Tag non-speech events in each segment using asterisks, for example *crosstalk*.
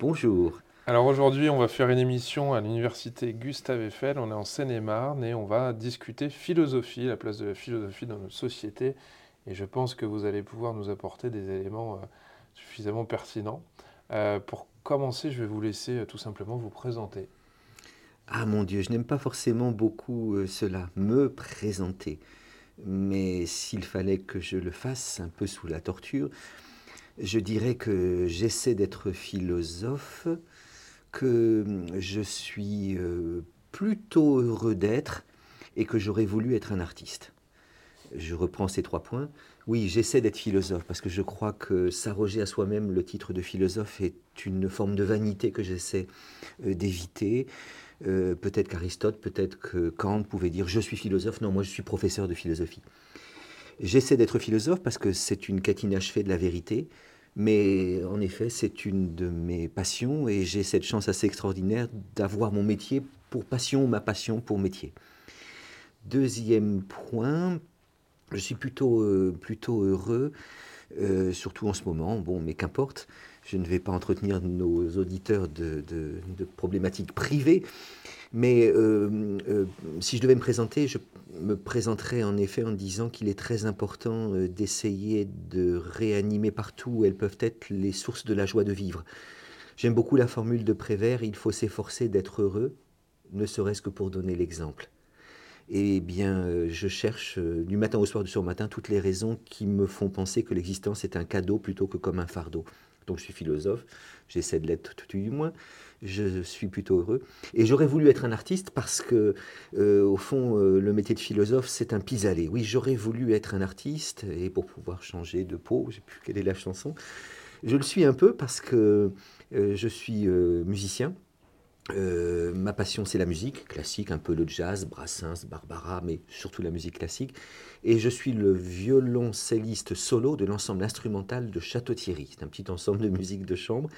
Bonjour. Alors aujourd'hui, on va faire une émission à l'université Gustave Eiffel. On est en Seine-et-Marne et on va discuter philosophie, la place de la philosophie dans notre société. Et je pense que vous allez pouvoir nous apporter des éléments euh, suffisamment pertinents. Euh, pour commencer, je vais vous laisser euh, tout simplement vous présenter. Ah mon Dieu, je n'aime pas forcément beaucoup cela, me présenter. Mais s'il fallait que je le fasse un peu sous la torture, je dirais que j'essaie d'être philosophe que je suis euh, plutôt heureux d'être et que j'aurais voulu être un artiste. Je reprends ces trois points. Oui, j'essaie d'être philosophe parce que je crois que s'arroger à soi-même le titre de philosophe est une forme de vanité que j'essaie euh, d'éviter. Euh, peut-être qu'Aristote, peut-être que Kant pouvait dire je suis philosophe. Non, moi je suis professeur de philosophie. J'essaie d'être philosophe parce que c'est une quête inachevée de la vérité. Mais en effet, c'est une de mes passions et j'ai cette chance assez extraordinaire d'avoir mon métier pour passion, ma passion pour métier. Deuxième point, je suis plutôt, euh, plutôt heureux, euh, surtout en ce moment, bon, mais qu'importe, je ne vais pas entretenir nos auditeurs de problématiques privées, mais euh, euh, si je devais me présenter, je me présenterais en effet en disant qu'il est très important euh, d'essayer de réanimer partout où elles peuvent être les sources de la joie de vivre. J'aime beaucoup la formule de Prévert, il faut s'efforcer d'être heureux, ne serait-ce que pour donner l'exemple. Eh bien, je cherche du matin au soir, du soir au matin, toutes les raisons qui me font penser que l'existence est un cadeau plutôt que comme un fardeau. Donc je suis philosophe, j'essaie de l'être tout du moins je suis plutôt heureux. Et j'aurais voulu être un artiste parce que, euh, au fond, euh, le métier de philosophe, c'est un pis-aller. Oui, j'aurais voulu être un artiste, et pour pouvoir changer de peau, je sais plus quelle est la chanson, je le suis un peu parce que euh, je suis musicien. ma passion, c'est la musique classique, un peu le jazz, Brassens, Barbara, mais surtout la musique classique. Et je suis le violoncelliste solo de l'ensemble instrumental de Château-Thierry. C'est un petit ensemble de musique de chambre.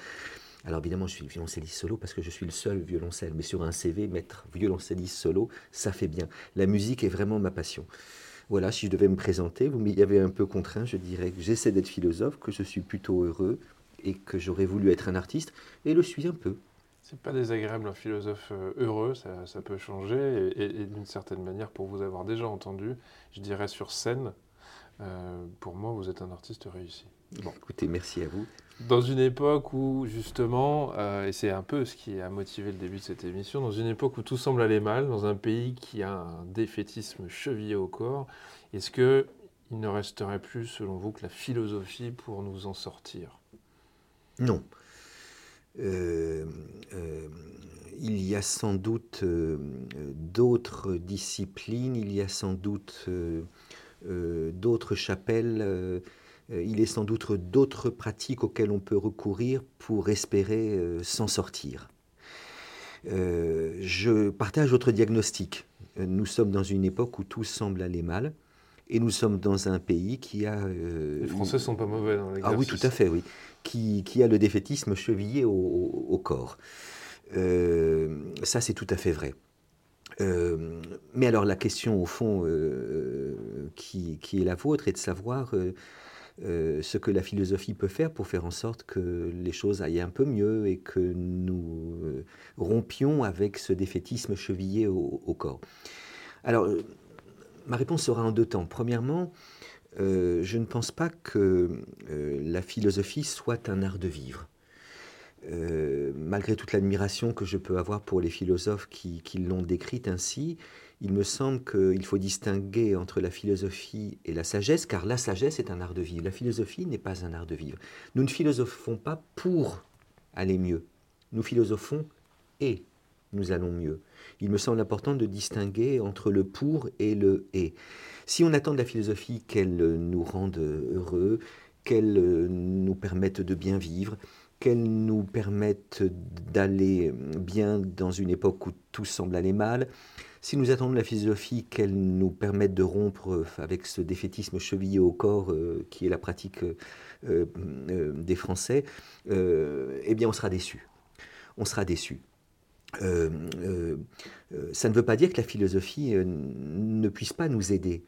Alors évidemment, je suis violoncelliste solo parce que je suis le seul violoncelle, mais sur un CV, mettre violoncelliste solo, ça fait bien. La musique est vraiment ma passion. Voilà, si je devais me présenter, vous m'y avez un peu contraint, je dirais que j'essaie d'être philosophe, que je suis plutôt heureux et que j'aurais voulu être un artiste, et le suis un peu. C'est pas désagréable un philosophe euh, heureux, ça, peut changer, et, d'une certaine manière, pour vous avoir déjà entendu, je dirais sur scène, euh, pour moi, vous êtes un artiste réussi. Bon, écoutez, merci à vous. Dans une époque où, justement, euh, et c'est un peu ce qui a motivé le début de cette émission, dans une époque où tout semble aller mal, dans un pays qui a un défaitisme chevillé au corps, est-ce qu'il ne resterait plus, selon vous, que la philosophie pour nous en sortir? Non. Euh, euh, il y a sans doute d'autres disciplines, il y a sans doute d'autres chapelles euh, il est sans doute d'autres pratiques auxquelles on peut recourir pour espérer euh, s'en sortir. Euh, je partage votre diagnostic. Nous sommes dans une époque où tout semble aller mal. Et nous sommes dans un pays qui a... les Français sont pas mauvais dans l'exercice. Ah oui, tout à fait, oui. Qui, qui a le défaitisme chevillé au, corps. ça, c'est tout à fait vrai. Mais alors la question, au fond, qui, qui, est la vôtre, est de savoir euh, ce que la philosophie peut faire pour faire en sorte que les choses aillent un peu mieux et que nous euh, rompions avec ce défaitisme chevillé au, corps. Alors, euh, ma réponse sera en deux temps. Premièrement, je ne pense pas que la philosophie soit un art de vivre. Malgré toute l'admiration que je peux avoir pour les philosophes qui l'ont décrite ainsi, il me semble qu'il faut distinguer entre la philosophie et la sagesse, car la sagesse est un art de vivre. La philosophie n'est pas un art de vivre. Nous ne philosophons pas pour aller mieux. Nous philosophons et nous allons mieux. Il me semble important de distinguer entre le pour et le et. Si on attend de la philosophie qu'elle nous rende heureux, qu'elles nous permettent de bien vivre, qu'elles nous permettent d'aller bien dans une époque où tout semble aller mal, si nous attendons la philosophie qu'elle nous permette de rompre avec ce défaitisme chevillé au corps qui est la pratique des Français, eh bien on sera déçu. On sera déçu. Euh, euh, euh, ça ne veut pas dire que la philosophie ne puisse pas nous aider.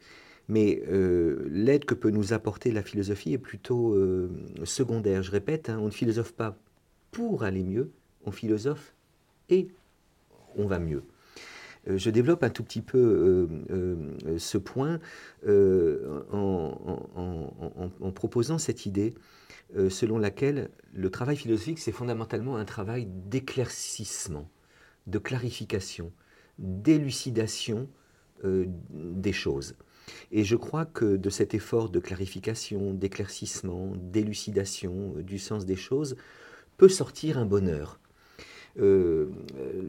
Mais l'aide que peut nous apporter la philosophie est plutôt secondaire. Je répète, hein, on ne philosophe pas pour aller mieux, on philosophe et on va mieux. je développe un tout petit peu ce point en, proposant cette idée selon laquelle le travail philosophique, c'est fondamentalement un travail d'éclaircissement de clarification, d'élucidation euh, des choses. Et je crois que de cet effort de clarification, d'éclaircissement, d'élucidation euh, du sens des choses, peut sortir un bonheur. Euh,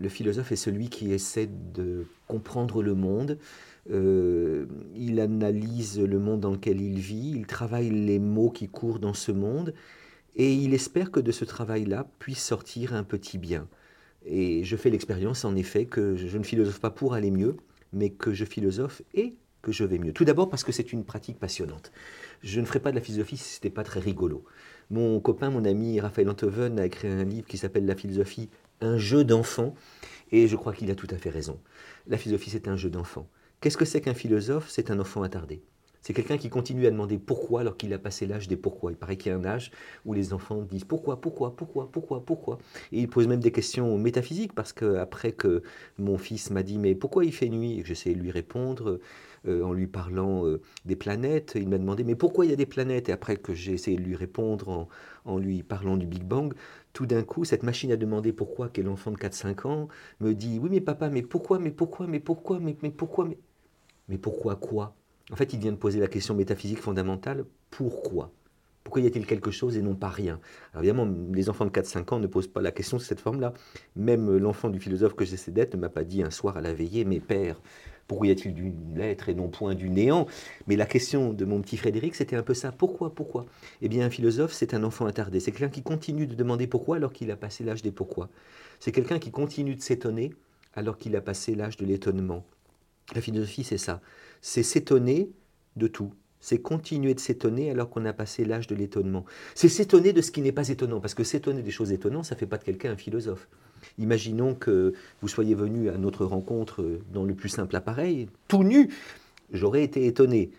le philosophe est celui qui essaie de comprendre le monde, il analyse le monde dans lequel il vit, il travaille les mots qui courent dans ce monde, et il espère que de ce travail-là puisse sortir un petit bien. Et je fais l'expérience, en effet, que je ne philosophe pas pour aller mieux, mais que je philosophe et que je vais mieux. Tout d'abord parce que c'est une pratique passionnante. Je ne ferais pas de la philosophie si ce n'était pas très rigolo. Mon copain, mon ami Raphaël Antoven a écrit un livre qui s'appelle La philosophie, un jeu d'enfant, et je crois qu'il a tout à fait raison. La philosophie, c'est un jeu d'enfant. Qu'est-ce que c'est qu'un philosophe? C'est un enfant attardé. C'est quelqu'un qui continue à demander pourquoi alors qu'il a passé l'âge des pourquoi. Il paraît qu'il y a un âge où les enfants disent pourquoi, pourquoi, pourquoi, pourquoi, pourquoi. Et ils posent même des questions métaphysiques parce que après que mon fils m'a dit mais pourquoi il fait nuit? Et que j'essaie de lui répondre euh, en lui parlant euh, des planètes, il m'a demandé mais pourquoi il y a des planètes? Et après que j'ai essayé de lui répondre en, lui parlant du Big Bang, tout d'un coup, cette machine à demander pourquoi, quel enfant de 4-5 ans, me dit Oui, mais papa, mais pourquoi, mais pourquoi, mais pourquoi, mais, mais pourquoi, mais, mais pourquoi quoi? En fait, il vient de poser la question métaphysique fondamentale, pourquoi? Pourquoi y a-t-il quelque chose et non pas rien? Alors évidemment, les enfants de 4-5 ans ne posent pas la question de cette forme-là. Même l'enfant du philosophe que j'essaie d'être ne m'a pas dit un soir à la veillée, mais père, pourquoi y a-t-il du l'être et non point du néant? Mais la question de mon petit Frédéric, c'était un peu ça. Pourquoi Pourquoi? Eh bien, un philosophe, c'est un enfant attardé. C'est quelqu'un qui continue de demander pourquoi alors qu'il a passé l'âge des pourquoi. C'est quelqu'un qui continue de s'étonner alors qu'il a passé l'âge de l'étonnement. La philosophie, c'est ça c'est s'étonner de tout. C'est continuer de s'étonner alors qu'on a passé l'âge de l'étonnement. C'est s'étonner de ce qui n'est pas étonnant, parce que s'étonner des choses étonnantes, ça ne fait pas de quelqu'un un philosophe. Imaginons que vous soyez venu à notre rencontre dans le plus simple appareil, tout nu. J'aurais été étonné.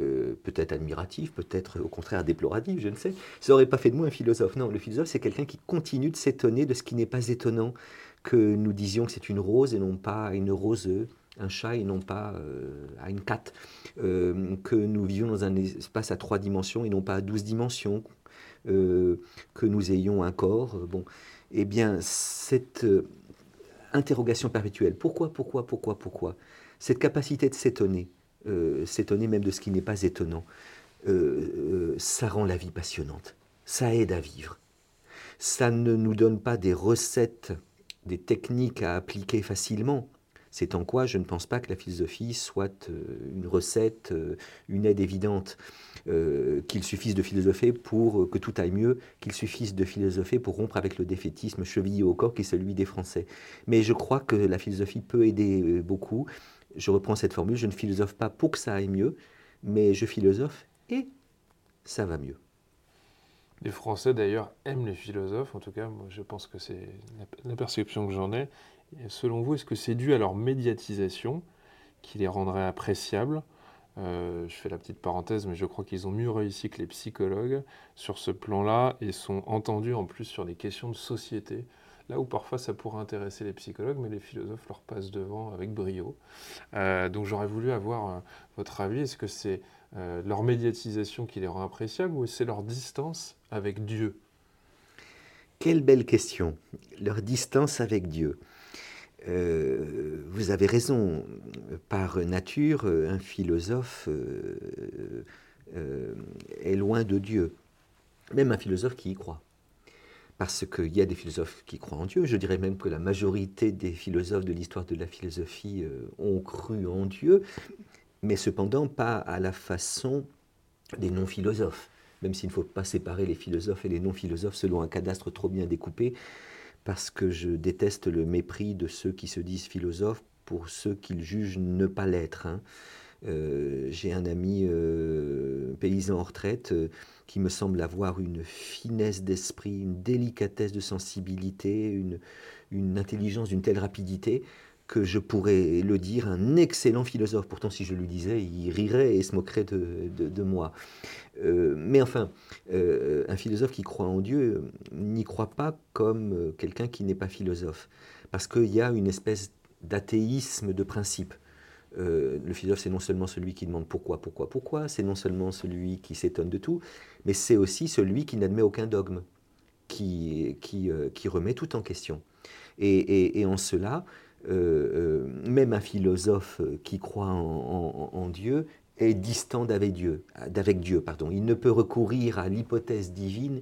Euh, peut-être admiratif, peut-être au contraire déploratif, je ne sais. Ça n'aurait pas fait de moi un philosophe. Non, le philosophe, c'est quelqu'un qui continue de s'étonner de ce qui n'est pas étonnant, que nous disions que c'est une rose et non pas une roseux, un chat et non pas euh, à une cat, euh, que nous vivions dans un espace à trois dimensions et non pas à douze dimensions, euh, que nous ayons un corps. Bon, eh bien, cette interrogation perpétuelle, pourquoi, pourquoi, pourquoi, pourquoi, cette capacité de s'étonner, s'étonner même de ce qui n'est pas étonnant, ça rend la vie passionnante, ça aide à vivre. Ça ne nous donne pas des recettes, des techniques à appliquer facilement, c'est en quoi je ne pense pas que la philosophie soit euh, une recette, euh, une aide évidente, euh, qu'il suffise de philosopher pour que tout aille mieux, qu'il suffise de philosopher pour rompre avec le défaitisme chevillé au corps qui est celui des Français. Mais je crois que la philosophie peut aider beaucoup. Je reprends cette formule, je ne philosophe pas pour que ça aille mieux, mais je philosophe et ça va mieux. Les Français d'ailleurs aiment les philosophes, en tout cas moi je pense que c'est la perception que j'en ai, selon vous, est-ce que c'est dû à leur médiatisation qui les rendrait appréciables euh, je fais la petite parenthèse, mais je crois qu'ils ont mieux réussi que les psychologues sur ce plan-là et sont entendus en plus sur des questions de société. Là où parfois ça pourrait intéresser les psychologues, mais les philosophes leur passent devant avec brio. Euh, donc j'aurais voulu avoir euh, votre avis. Est-ce que c'est leur médiatisation qui les rend appréciables ou c'est leur distance avec Dieu? Quelle belle question. Leur distance avec Dieu. Euh, vous avez raison, par nature, un philosophe euh, euh, est loin de Dieu, même un philosophe qui y croit. Parce qu'il y a des philosophes qui croient en Dieu, je dirais même que la majorité des philosophes de l'histoire de la philosophie ont cru en Dieu, mais cependant pas à la façon des non-philosophes. même s'il ne faut pas séparer les philosophes et les non-philosophes selon un cadastre trop bien découpé, parce que je déteste le mépris de ceux qui se disent philosophes pour ceux qu'ils jugent ne pas l'être. Hein. Euh, j'ai un ami euh, paysan en retraite euh, qui me semble avoir une finesse d'esprit, une délicatesse de sensibilité, une, une intelligence d'une telle rapidité que je pourrais le dire, un excellent philosophe. Pourtant, si je lui disais, il rirait et se moquerait de, de, moi. mais enfin, un philosophe qui croit en Dieu n'y croit pas comme quelqu'un qui n'est pas philosophe. Parce qu'il y a une espèce d'athéisme de principe. Euh, le philosophe, c'est non seulement celui qui demande pourquoi, pourquoi, pourquoi, c'est non seulement celui qui s'étonne de tout, mais c'est aussi celui qui n'admet aucun dogme, qui, qui, euh, qui, remet tout en question. Et, en cela, euh, même un philosophe qui croit en, Dieu est distant d'avec Dieu, d'avec Dieu. Pardon. Il ne peut recourir à l'hypothèse divine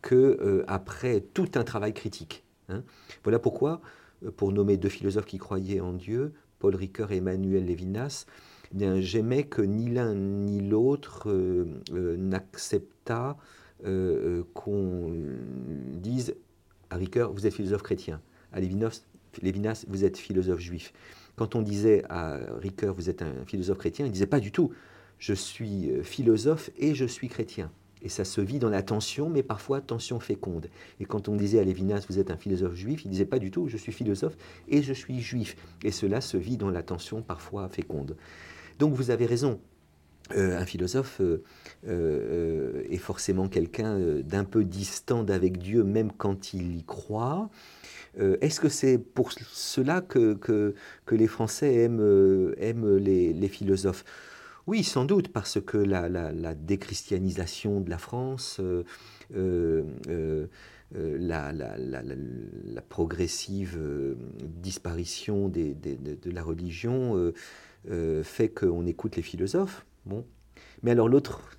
que après tout un travail critique. Hein. Voilà pourquoi, pour nommer deux philosophes qui croyaient en Dieu, Paul Ricoeur et Emmanuel Lévinas, eh j'aimais que ni l'un ni l'autre euh, euh, n'accepta euh, qu'on dise à Ricoeur, vous êtes philosophe chrétien, à Lévinas, Lévinas, vous êtes philosophe juif. Quand on disait à Ricoeur, vous êtes un philosophe chrétien, il disait pas du tout, je suis philosophe et je suis chrétien. Et ça se vit dans la tension, mais parfois tension féconde. Et quand on disait à Lévinas, vous êtes un philosophe juif, il disait pas du tout, je suis philosophe et je suis juif. Et cela se vit dans la tension parfois féconde. Donc vous avez raison. Euh, un philosophe euh, euh, est forcément quelqu'un d'un peu distant d'avec Dieu, même quand il y croit. Est-ce que c'est pour cela que, les Français aiment, les, philosophes? Oui, sans doute, parce que la, déchristianisation de la France, la, progressive disparition de, la religion fait qu'on écoute les philosophes. Bon. Mais alors l'autre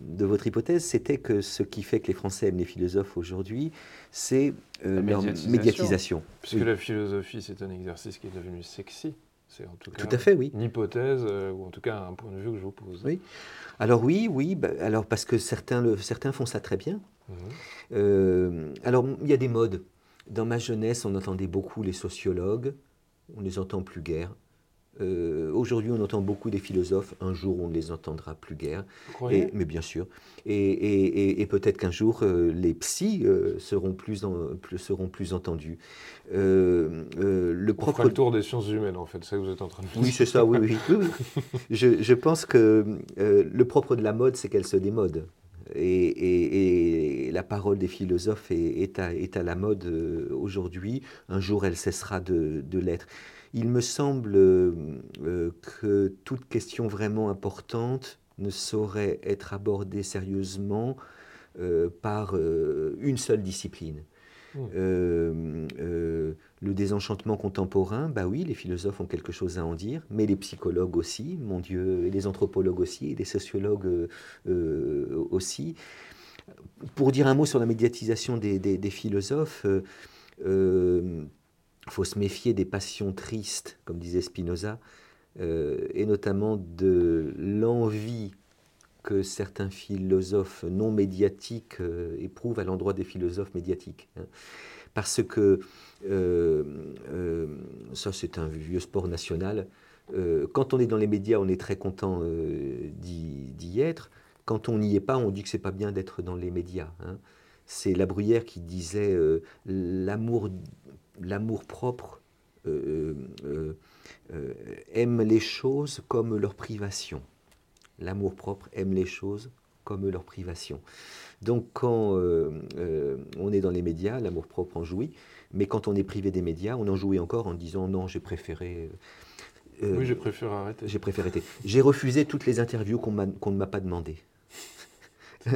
de votre hypothèse, c'était que ce qui fait que les Français aiment les philosophes aujourd'hui, c'est leur médiatisation. Puisque la philosophie, c'est un exercice qui est devenu sexy. C'est en tout, cas à fait, oui. Une hypothèse, euh, ou en tout cas un point de vue que je vous pose. Oui. Alors oui, oui, bah, alors parce que certains, le, certains font ça très bien. Mhm. Euh, alors il y a des modes. Dans ma jeunesse, on entendait beaucoup les sociologues, on les entend plus guère. Euh, aujourd'hui, on entend beaucoup des philosophes. Un jour, on ne les entendra plus guère. Et, mais bien sûr. Et, peut-être qu'un jour, euh, les psys euh, seront, plus seront plus entendus. le propre... On fera le tour des sciences humaines, en fait. C'est ça que vous êtes en train de. Oui, c'est ça, *laughs* oui, oui. je, je, pense que le propre de la mode, c'est qu'elle se démode. Et, la parole des philosophes est, à, est à, la mode aujourd'hui. Un jour, elle cessera de, de l'être il me semble euh, que toute question vraiment importante ne saurait être abordée sérieusement euh, par euh, une seule discipline. Hmm. le désenchantement contemporain, bah oui, les philosophes ont quelque chose à en dire, mais les psychologues aussi, mon Dieu, et les anthropologues aussi, et les sociologues aussi. Pour dire un mot sur la médiatisation des, des philosophes, il faut se méfier des passions tristes, comme disait Spinoza, euh, et notamment de l'envie que certains philosophes non médiatiques euh, éprouvent à l'endroit des philosophes médiatiques. Hein. Parce que, euh, ça c'est un vieux sport national, quand on est dans les médias, on est très content d'y être. Quand on n'y est pas, on dit que c'est pas bien d'être dans les médias. Hein. C'est La Bruyère qui disait l'amour l'amour propre euh, euh, euh, aime les choses comme leur privation. L'amour propre aime les choses comme leur privation. Donc quand on est dans les médias, l'amour propre en jouit, mais quand on est privé des médias, on en jouit encore en disant non, j'ai préféré... oui, j'ai préféré arrêter. J'ai préféré arrêter. J'ai refusé toutes les interviews qu'on ne m'a pas demandées.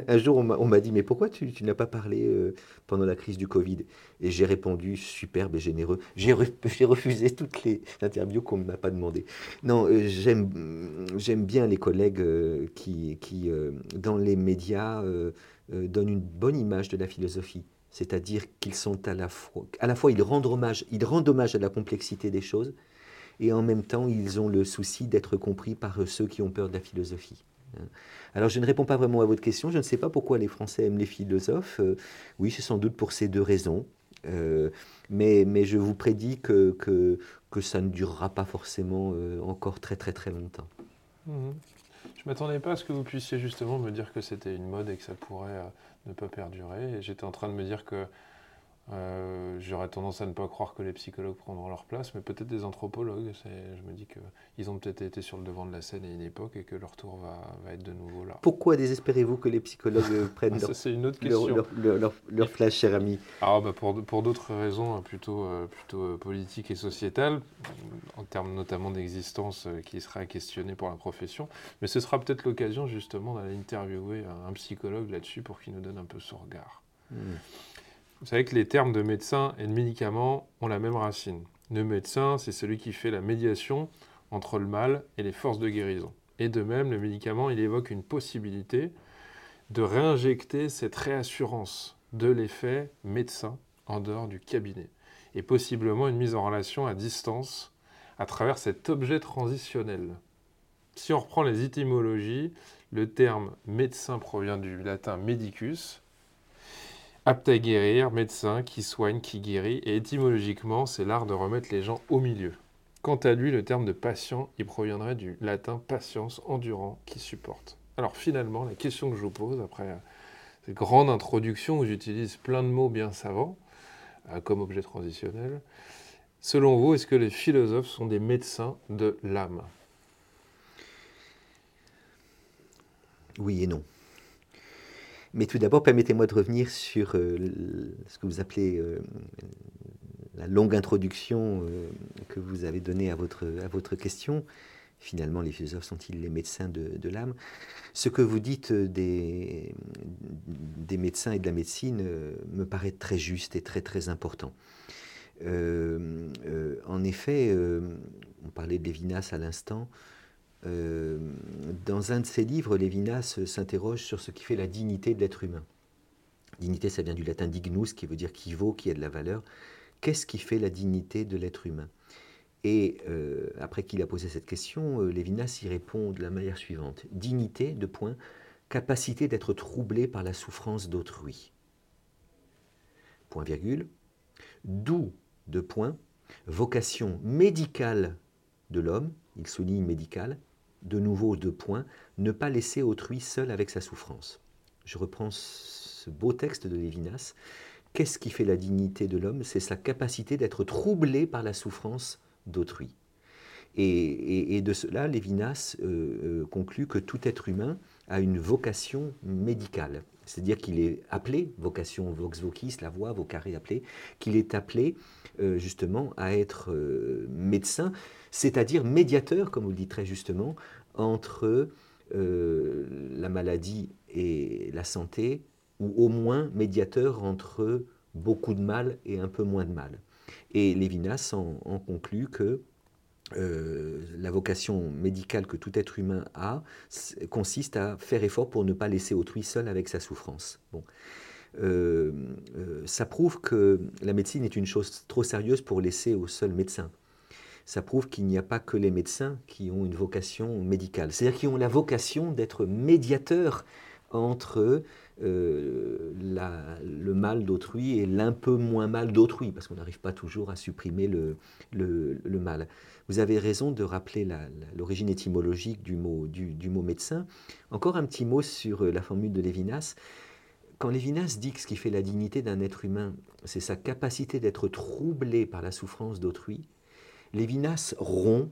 Un jour, on m'a dit, mais pourquoi tu, n'as pas parlé euh, pendant la crise du Covid? Et j'ai répondu, superbe et généreux, j'ai *laughs* refusé toutes les interviews qu'on ne m'a pas demandé. Non, euh, j'aime bien les collègues euh, qui, dans les médias, donnent une bonne image de la philosophie. C'est-à-dire qu'ils sont à la fois, à la fois ils rendent hommage à la complexité des choses, et en même temps, ils ont le souci d'être compris par ceux qui ont peur de la philosophie. Hein. Alors je ne réponds pas vraiment à votre question, je ne sais pas pourquoi les Français aiment les philosophes. Euh, oui, c'est sans doute pour ces deux raisons. Euh, mais, mais, je vous prédis que, que, que, ça ne durera pas forcément euh, encore très très très longtemps. Mmh. Je ne m'attendais pas à ce que vous puissiez justement me dire que c'était une mode et que ça pourrait ne pas perdurer. J'étais en train de me dire que euh, j'aurais tendance à ne pas croire que les psychologues prendront leur place, mais peut-être des anthropologues. Je me dis qu'ils ont peut-être été sur le devant de la scène à une époque et que leur tour va, être de nouveau là. Pourquoi désespérez-vous que les psychologues *laughs* prennent leur, une autre question. leur, leur, place, cher ami? Ah, bah Pour, pour d'autres raisons hein, plutôt, euh, plutôt euh, politiques et sociétales, en termes notamment d'existence qui sera questionner pour la profession. Mais ce sera peut-être l'occasion justement d'aller interviewer un, psychologue là-dessus pour qu'il nous donne un peu son regard. Hmm. Vous savez que les termes de médecin et de médicament ont la même racine. Le médecin, c'est celui qui fait la médiation entre le mal et les forces de guérison. Et de même, le médicament, il évoque une possibilité de réinjecter cette réassurance de l'effet médecin en dehors du cabinet. Et possiblement une mise en relation à distance à travers cet objet transitionnel. Si on reprend les étymologies, le terme médecin provient du latin medicus, Apte à guérir, médecin qui soigne, qui guérit, et étymologiquement, c'est l'art de remettre les gens au milieu. Quant à lui, le terme de patient, il proviendrait du latin patience, endurant, qui supporte. Alors finalement, la question que je vous pose, après cette grande introduction où j'utilise plein de mots bien savants, euh, comme objet transitionnel, selon vous, est-ce que les philosophes sont des médecins de l'âme? Oui et non. Mais tout d'abord, permettez-moi de revenir sur euh, ce que vous appelez euh, la longue introduction euh, que vous avez donnée à votre, à votre question. Finalement, les philosophes sont-ils les médecins de, l'âme? Ce que vous dites des, des médecins et de la médecine me paraît très juste et très très important. en effet, on parlait de Lévinas à l'instant, euh, dans un de ses livres, Lévinas s'interroge sur ce qui fait la dignité de l'être humain. Dignité, ça vient du latin dignus, qui veut dire qui vaut, qui a de la valeur. Qu'est-ce qui fait la dignité de l'être humain? Et euh, après qu'il a posé cette question, euh, Lévinas y répond de la manière suivante. Dignité, de point, capacité d'être troublé par la souffrance d'autrui. Point virgule. D'où, de point, vocation médicale de l'homme, il souligne médicale, de nouveau deux points, ne pas laisser autrui seul avec sa souffrance. Je reprends ce beau texte de Lévinas. Qu'est-ce qui fait la dignité de l'homme? C'est sa capacité d'être troublé par la souffrance d'autrui. Et, de cela, Lévinas euh, euh, conclut que tout être humain a une vocation médicale. C'est-à-dire qu'il est appelé, vocation vox vocis, la voix, vocare appelé, qu'il est appelé euh, justement à être médecin, c'est-à-dire médiateur, comme vous le dites très justement, entre euh, la maladie et la santé, ou au moins médiateur entre beaucoup de mal et un peu moins de mal. Et Lévinas en, conclut que euh, la vocation médicale que tout être humain a consiste à faire effort pour ne pas laisser autrui seul avec sa souffrance. Bon. Euh, ça prouve que la médecine est une chose trop sérieuse pour laisser au seul médecin ça prouve qu'il n'y a pas que les médecins qui ont une vocation médicale. C'est-à-dire qui ont la vocation d'être médiateurs entre euh, le mal d'autrui et l'un peu moins mal d'autrui, parce qu'on n'arrive pas toujours à supprimer le, mal. Vous avez raison de rappeler l'origine étymologique du mot, du, du, mot médecin. Encore un petit mot sur la formule de Lévinas. Quand Lévinas dit que ce qui fait la dignité d'un être humain, c'est sa capacité d'être troublé par la souffrance d'autrui, Lévinas rompt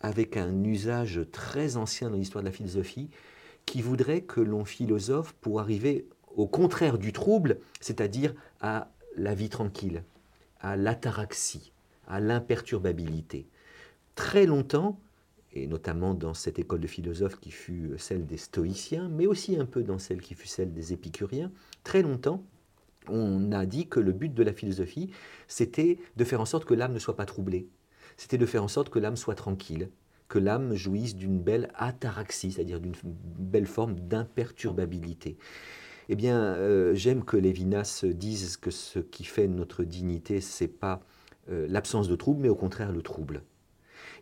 avec un usage très ancien dans l'histoire de la philosophie qui voudrait que l'on philosophe pour arriver au contraire du trouble, c'est-à-dire à la vie tranquille, à l'ataraxie, à l'imperturbabilité. Très longtemps, et notamment dans cette école de philosophes qui fut celle des stoïciens, mais aussi un peu dans celle qui fut celle des épicuriens, très longtemps, on a dit que le but de la philosophie, c'était de faire en sorte que l'âme ne soit pas troublée, c'était de faire en sorte que l'âme soit tranquille, que l'âme jouisse d'une belle ataraxie, c'est-à-dire d'une belle forme d'imperturbabilité. Eh bien, euh, j'aime que Lévinas dise que ce qui fait notre dignité, c'est pas euh, l'absence de trouble, mais au contraire le trouble.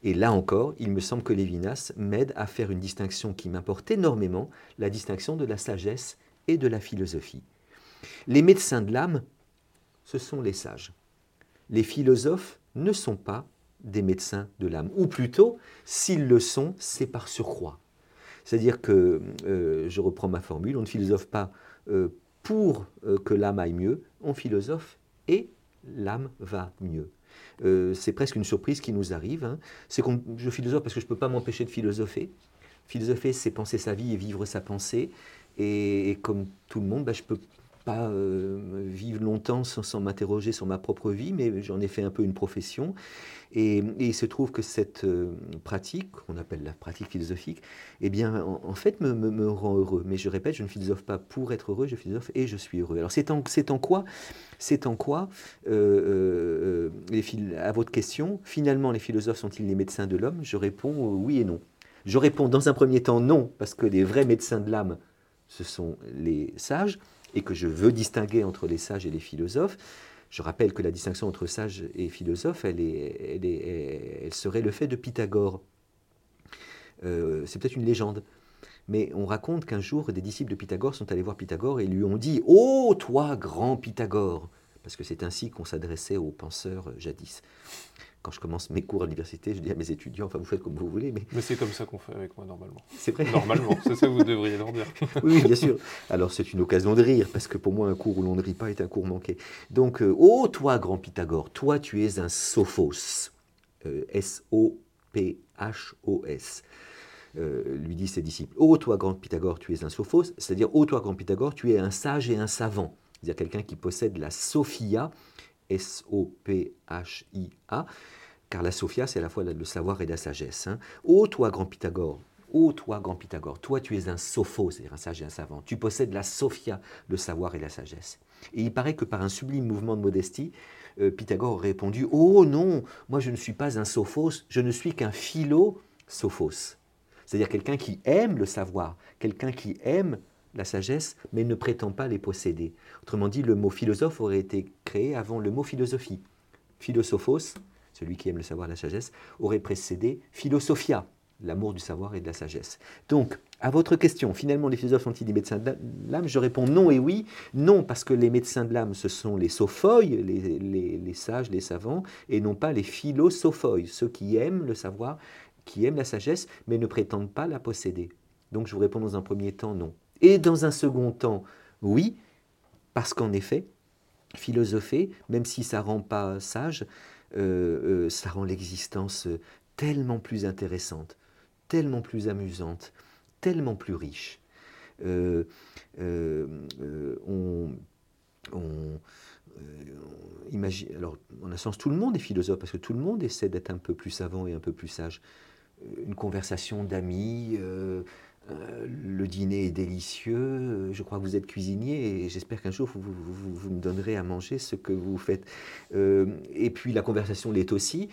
Et là encore, il me semble que Lévinas m'aide à faire une distinction qui m'importe énormément, la distinction de la sagesse et de la philosophie. Les médecins de l'âme, ce sont les sages. Les philosophes ne sont pas des médecins de l'âme. Ou plutôt, s'ils le sont, c'est par surcroît. C'est-à-dire que, euh, je reprends ma formule, on ne philosophe pas euh, pour euh, que l'âme aille mieux, on philosophe et l'âme va mieux. c'est presque une surprise qui nous arrive. Hein. C'est que je philosophe parce que je ne peux pas m'empêcher de philosopher. Philosopher, c'est penser sa vie et vivre sa pensée. Et, comme tout le monde, bah, je peux pas euh, vivre longtemps sans, m'interroger sur ma propre vie, mais j'en ai fait un peu une profession. Et, il se trouve que cette euh, pratique, qu'on appelle la pratique philosophique, eh bien, en, fait, me, rend heureux. Mais je répète, je ne philosophe pas pour être heureux, je philosophe et je suis heureux. Alors, c'est en, en quoi, c'est en quoi euh, à votre question, finalement, les philosophes sont-ils les médecins de l'homme? Je réponds oui et non. Je réponds dans un premier temps non, parce que les vrais médecins de l'âme, ce sont les sages et que je veux distinguer entre les sages et les philosophes. Je rappelle que la distinction entre sages et philosophes, elle, serait le fait de Pythagore. Euh, c'est peut-être une légende, mais on raconte qu'un jour, des disciples de Pythagore sont allés voir Pythagore et lui ont dit oh, toi, grand Pythagore Parce que c'est ainsi qu'on s'adressait aux penseurs jadis quand je commence mes cours à l'université, je dis à mes étudiants, enfin vous faites comme vous voulez. Mais, mais c'est comme ça qu'on fait avec moi normalement. C'est vrai Normalement, c'est ça que vous devriez leur dire. *laughs* oui, bien sûr. Alors c'est une occasion de rire, parce que pour moi un cours où l'on ne rit pas est un cours manqué. Donc, euh, oh toi grand Pythagore, toi tu es un sophos. Euh, S-O-P-H-O-S. Euh, lui dit ses disciples. Oh toi grand Pythagore, tu es un sophos, c'est-à-dire oh toi grand Pythagore, tu es un sage et un savant. C'est-à-dire quelqu'un qui possède la sophia, S-O-P-H-I-A, car la Sophia, c'est à la fois le savoir et la sagesse. Hein. Ô toi, grand Pythagore, ô toi, grand Pythagore, toi tu es un sophos, c'est-à-dire un sage et un savant. Tu possèdes la Sophia, le savoir et la sagesse. Et il paraît que par un sublime mouvement de modestie, euh, Pythagore aurait répondu Oh non, moi je ne suis pas un sophos, je ne suis qu'un philo-sophos. C'est-à-dire quelqu'un qui aime le savoir, quelqu'un qui aime la sagesse, mais ne prétend pas les posséder. Autrement dit, le mot philosophe aurait été créé avant le mot philosophie. Philosophos, celui qui aime le savoir et la sagesse, aurait précédé philosophia, l'amour du savoir et de la sagesse. Donc, à votre question, finalement, les philosophes sont-ils des médecins de l'âme? Je réponds non et oui. Non, parce que les médecins de l'âme, ce sont les sophoi, les, sages, les savants, et non pas les philosophoi, ceux qui aiment le savoir, qui aiment la sagesse, mais ne prétendent pas la posséder. Donc, je vous réponds dans un premier temps non. Et dans un second temps, oui, parce qu'en effet, philosopher, même si ça rend pas sage, euh, euh, ça rend l'existence tellement plus intéressante, tellement plus amusante, tellement plus riche. Euh, on, imagine, alors, en un sens, tout le monde est philosophe, parce que tout le monde essaie d'être un peu plus savant et un peu plus sage. Une conversation d'amis, euh, le dîner est délicieux, je crois que vous êtes cuisinier et j'espère qu'un jour vous, me donnerez à manger ce que vous faites. Euh, et puis la conversation l'est aussi.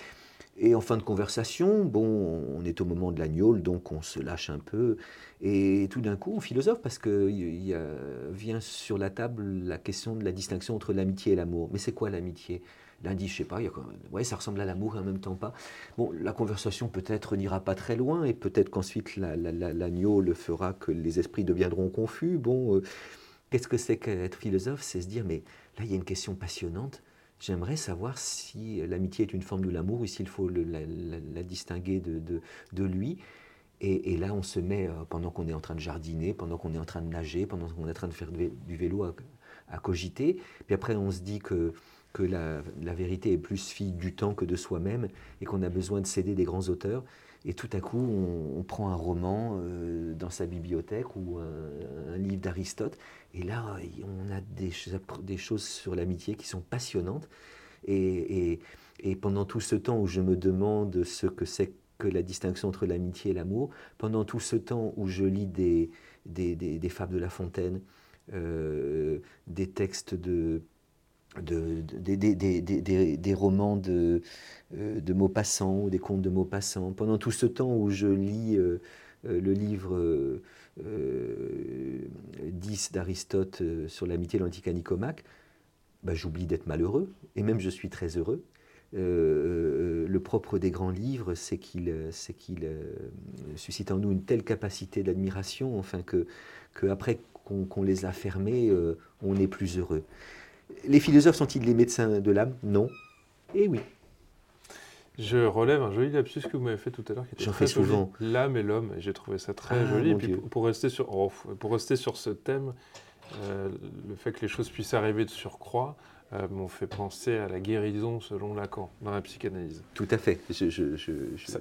Et en fin de conversation, bon, on est au moment de l'agneau, donc on se lâche un peu. Et tout d'un coup, on philosophe parce que y vient sur la table la question de la distinction entre l'amitié et l'amour. Mais c'est quoi l'amitié? Lundi, je sais pas, ouais, ça ressemble à l'amour et en même temps pas. Bon, la conversation peut-être n'ira pas très loin et peut-être qu'ensuite l'agneau le fera que les esprits deviendront confus. Bon, euh, qu'est-ce que c'est qu'être philosophe? C'est se dire, mais là, il y a une question passionnante. J'aimerais savoir si l'amitié est une forme de l'amour ou s'il faut la, distinguer de, lui. Et, là, on se met, euh, pendant qu'on est en train de jardiner, pendant qu'on est en train de nager, pendant qu'on est en train de faire du vélo, à cogiter. Puis après, on se dit que que la, vérité est plus fille du temps que de soi-même et qu'on a besoin de céder des grands auteurs. Et tout à coup, on, prend un roman euh, dans sa bibliothèque ou un, livre d'Aristote, et là, on a des, des choses sur l'amitié qui sont passionnantes. Et, pendant tout ce temps où je me demande ce que c'est que la distinction entre l'amitié et l'amour, pendant tout ce temps où je lis des, des, fables de La Fontaine, euh, des textes de de, des romans de, euh, de Maupassant ou des contes de Maupassant. Pendant tout ce temps où je lis euh, euh, le livre 10 d'Aristote sur l'amitié de l'antique Nicomaque, bah, j'oublie d'être malheureux, et même je suis très heureux. le propre des grands livres, c'est qu'ils qu suscitent en nous une telle capacité d'admiration, enfin que, que après qu'on les a fermés, on est plus heureux. Les philosophes sont-ils les médecins de l'âme? Non. Et eh oui. Je relève un joli lapsus que vous m'avez fait tout à l'heure, qui était très souvent. L'âme et l'homme, j'ai trouvé ça très ah, joli. Et puis pour, rester sur, oh, pour rester sur ce thème, euh, le fait que les choses puissent arriver de surcroît euh, m'ont fait penser à la guérison selon Lacan dans la psychanalyse. Tout à fait.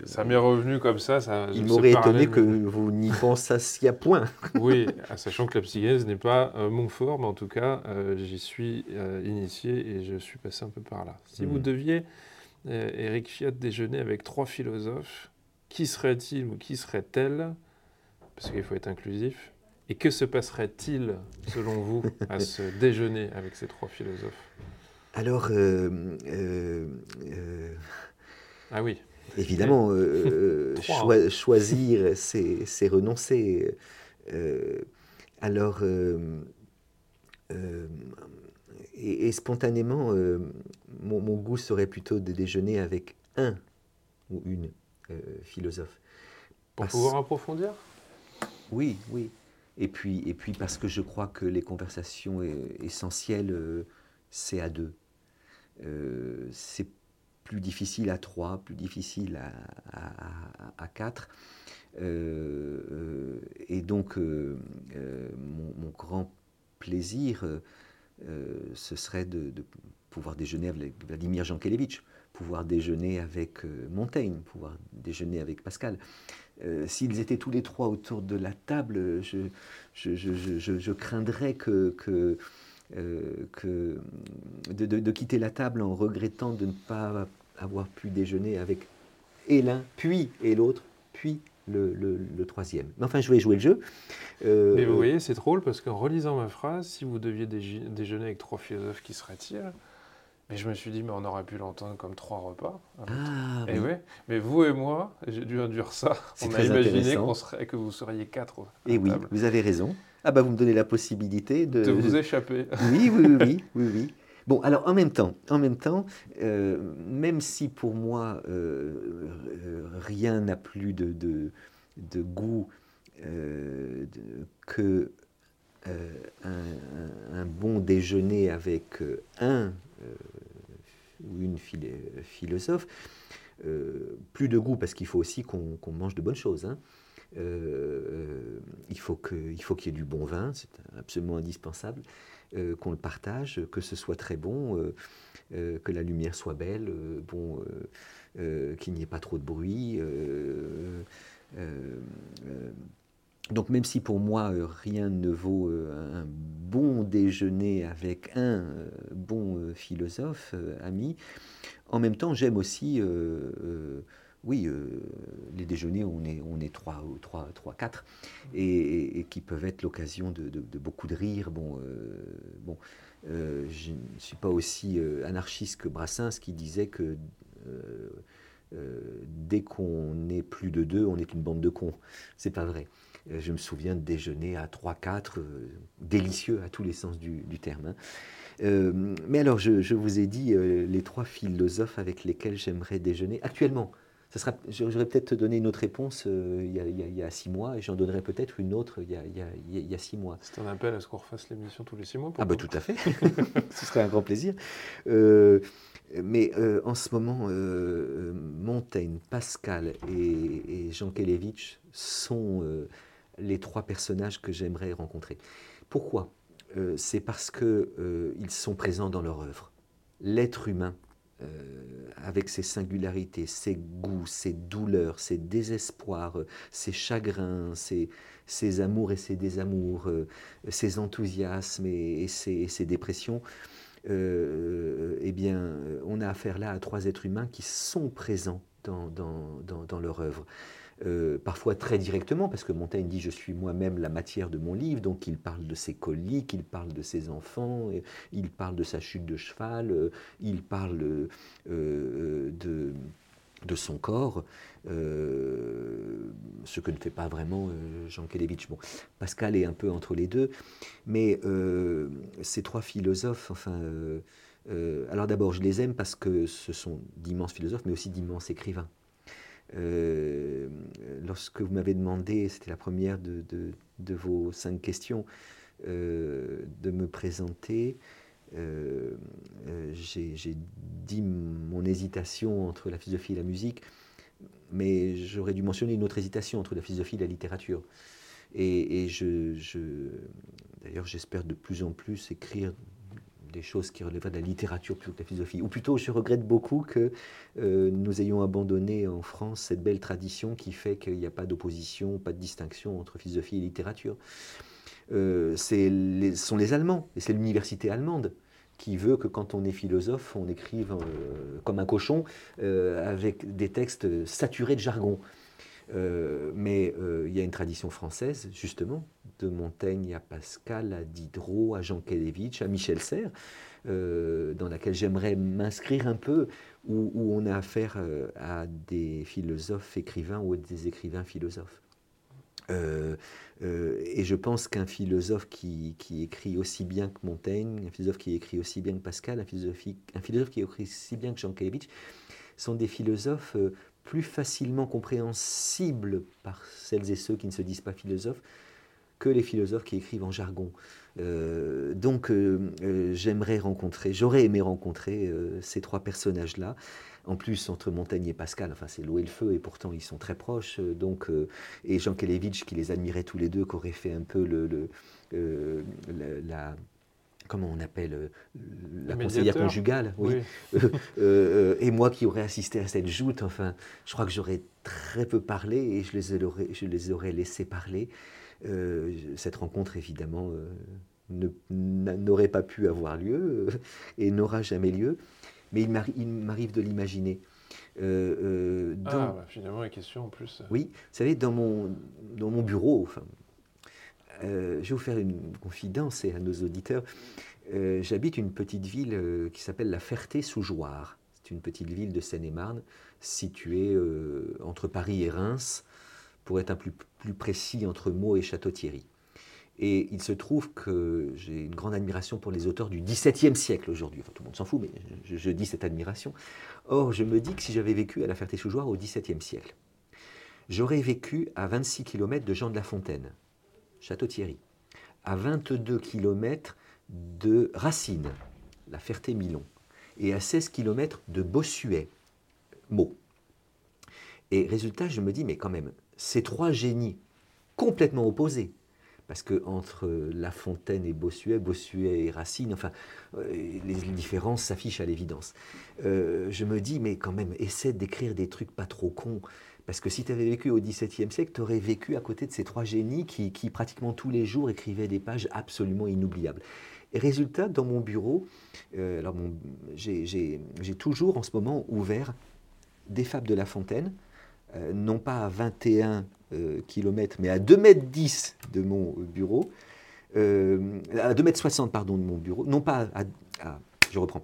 ça, m'est revenu comme ça. ça Il m'aurait étonné que vous n'y pensassiez à point. *laughs* oui, sachant que la psychanalyse n'est pas mon fort, mais en tout cas, euh, j'y suis initié et je suis passé un peu par là. Si vous hmm. deviez Eric Fiat déjeuner avec trois philosophes. Qui serait-il ou qui serait-elle? Parce qu'il faut être inclusif. Et que se passerait-il, selon vous, à *laughs* ce déjeuner avec ces trois philosophes? Alors, euh, euh, euh, ah oui. Évidemment, choisir, c'est renoncer. alors, et, spontanément, mon, goût serait plutôt de déjeuner avec un ou une philosophe. Pour pouvoir approfondir? Oui, oui. Et puis, et puis parce que je crois que les conversations essentielles, euh, c'est à deux. c'est plus difficile à trois, plus difficile à, quatre. et donc, mon, grand plaisir, euh, ce serait de, pouvoir déjeuner avec Vladimir Jankélévitch, pouvoir déjeuner avec euh, Montaigne, pouvoir déjeuner avec Pascal. Euh, s'ils étaient tous les trois autour de la table, je, je, craindrais que, que, que de, quitter la table en regrettant de ne pas avoir pu déjeuner avec l'un, puis et l'autre, puis le, troisième. Mais enfin, je vais jouer le jeu. Euh, mais vous voyez, c'est drôle parce qu'en relisant ma phrase, si vous deviez déjeuner avec trois philosophes, qui seraient-ils? Mais je me suis dit, mais on aurait pu l'entendre comme trois repas. Ah, et oui. Mais vous et moi, j'ai dû induire ça. On a imaginé serait, que vous seriez quatre. Et oui, vous avez raison. Ah bah vous me donnez la possibilité de... De vous échapper. Oui, oui, oui, oui, *laughs* oui, oui. Bon, alors en même temps, en même temps, euh, même si pour moi euh, euh, rien n'a plus de, de, goût que un, bon déjeuner avec un ou une philosophe, plus de goût parce qu'il faut aussi qu'on mange de bonnes choses. Hein. il faut qu'il y ait du bon vin, c'est absolument indispensable. Euh, qu'on le partage, que ce soit très bon, euh, euh, que la lumière soit belle, bon, qu'il n'y ait pas trop de bruit. Donc même si pour moi rien ne vaut un bon déjeuner avec un bon philosophe ami, en même temps j'aime aussi oui, euh, les déjeuners, on est, on est 3, 3, 3 4, et, qui peuvent être l'occasion de, beaucoup de rire. Bon, euh, bon euh, je ne suis pas aussi anarchiste que Brassens qui disait que dès qu'on est plus de deux, on est une bande de cons. C'est pas vrai. Je me souviens de déjeuner à 3-4, délicieux à tous les sens du, terme. Hein. mais alors, je, je, vous ai dit les trois philosophes avec lesquels j'aimerais déjeuner actuellement sera, j'aurais peut-être donné une autre réponse euh, il, y a, six mois et j'en donnerai peut-être une autre il y, a, six mois. C'est un appel à ce qu'on refasse l'émission tous les six mois Ah bah tout à fait, *laughs* *laughs* ce serait un grand plaisir. Euh, mais euh, en ce moment, Montaigne, Pascal et, Jean Kelevitch sont les trois personnages que j'aimerais rencontrer. Pourquoi? C'est parce qu'ils sont présents dans leur œuvre. L'être humain euh, avec ses singularités, ses goûts, ses douleurs, ses désespoirs, ses chagrins, ses, amours et ses désamours, euh, ses enthousiasmes et, ses, dépressions, euh, eh bien, on a affaire là à trois êtres humains qui sont présents dans, dans leur œuvre. Euh, parfois très directement, parce que Montaigne dit Je suis moi-même la matière de mon livre, donc il parle de ses coliques, il parle de ses enfants, il parle de sa chute de cheval, euh, il parle euh, de, son corps, ce que ne fait pas vraiment Jean Kelevitch. Pascal est un peu entre les deux, mais ces trois philosophes, enfin, alors d'abord, je les aime parce que ce sont d'immenses philosophes, mais aussi d'immenses écrivains. Lorsque vous m'avez demandé, c'était la première de, vos cinq questions, de me présenter, j'ai dit mon hésitation entre la philosophie et la musique mais j'aurais dû mentionner une autre hésitation entre la philosophie et la littérature. Et, d'ailleurs, j'espère de plus en plus écrire des choses qui relèvent de la littérature plutôt que de la philosophie. Ou plutôt, je regrette beaucoup que euh, nous ayons abandonné en France cette belle tradition qui fait qu'il n'y a pas d'opposition, pas de distinction entre philosophie et littérature. Euh, ce sont les Allemands, et c'est l'université allemande qui veut que quand on est philosophe, on écrive euh, comme un cochon, avec des textes saturés de jargon. Euh, mais il y a une tradition française, justement, de Montaigne à Pascal, à Diderot, à Jean Kelevitch, à Michel Serres, dans laquelle j'aimerais m'inscrire un peu, où, on a affaire à des philosophes écrivains ou des écrivains philosophes. Euh, euh, et je pense qu'un philosophe qui, écrit aussi bien que Montaigne, un philosophe qui écrit aussi bien que Pascal, un philosophe, un philosophe qui écrit aussi bien que Jean Kalevitch, sont des philosophes euh, plus facilement compréhensibles par celles et ceux qui ne se disent pas philosophes que les philosophes qui écrivent en jargon. donc j'aimerais rencontrer, j'aurais aimé rencontrer ces trois personnages-là. En plus, entre Montaigne et Pascal, enfin, c'est l'eau et le feu, et pourtant ils sont très proches. Euh, donc, euh, et Jean Kelevitch, qui les admirait tous les deux, qui aurait fait un peu le, euh, la, comment on appelle la conseillère conjugale, oui. *laughs* et moi qui aurais assisté à cette joute, enfin, je crois que j'aurais très peu parlé et je les aurais, je les aurais laissés parler. cette rencontre, évidemment, n'aurait pas pu avoir lieu et n'aura jamais lieu mais il m'arrive de l'imaginer. Euh, euh, ah, bah, finalement, la question en plus. Euh. Oui, vous savez, dans mon, dans mon bureau, enfin, je vais vous faire une confidence et à nos auditeurs. J'habite une petite ville qui s'appelle la Ferté-sous-Jouarre. C'est une petite ville de Seine-et-Marne située entre Paris et Reims, pour être un plus, plus précis, entre Meaux et Château-Thierry. Et il se trouve que j'ai une grande admiration pour les auteurs du XVIIe siècle aujourd'hui. Tout le monde s'en fout, mais je, dis cette admiration. Or, je me dis que si j'avais vécu à la Ferté-sous-Jouarre au XVIIe siècle, j'aurais vécu à 26 km de Jean de la Fontaine, Château-Thierry, à 22 km de Racine, la Ferté-Milon, et à 16 km de Bossuet, Meaux. Et résultat, je me dis, mais quand même, ces trois génies complètement opposés, parce que entre La Fontaine et Bossuet, Bossuet et Racine, enfin, euh, les, différences s'affichent à l'évidence. Euh, je me dis, mais quand même, essaie d'écrire des trucs pas trop cons. Parce que si tu avais vécu au XVIIe siècle, tu aurais vécu à côté de ces trois génies qui, pratiquement tous les jours écrivaient des pages absolument inoubliables. Et résultat, dans mon bureau, euh, j'ai toujours en ce moment ouvert des fables de La Fontaine, non pas à 21 euh, km, mais à 2 mètres 10 de mon bureau, euh, à 2 mètres 60 pardon de mon bureau, non pas à, je reprends,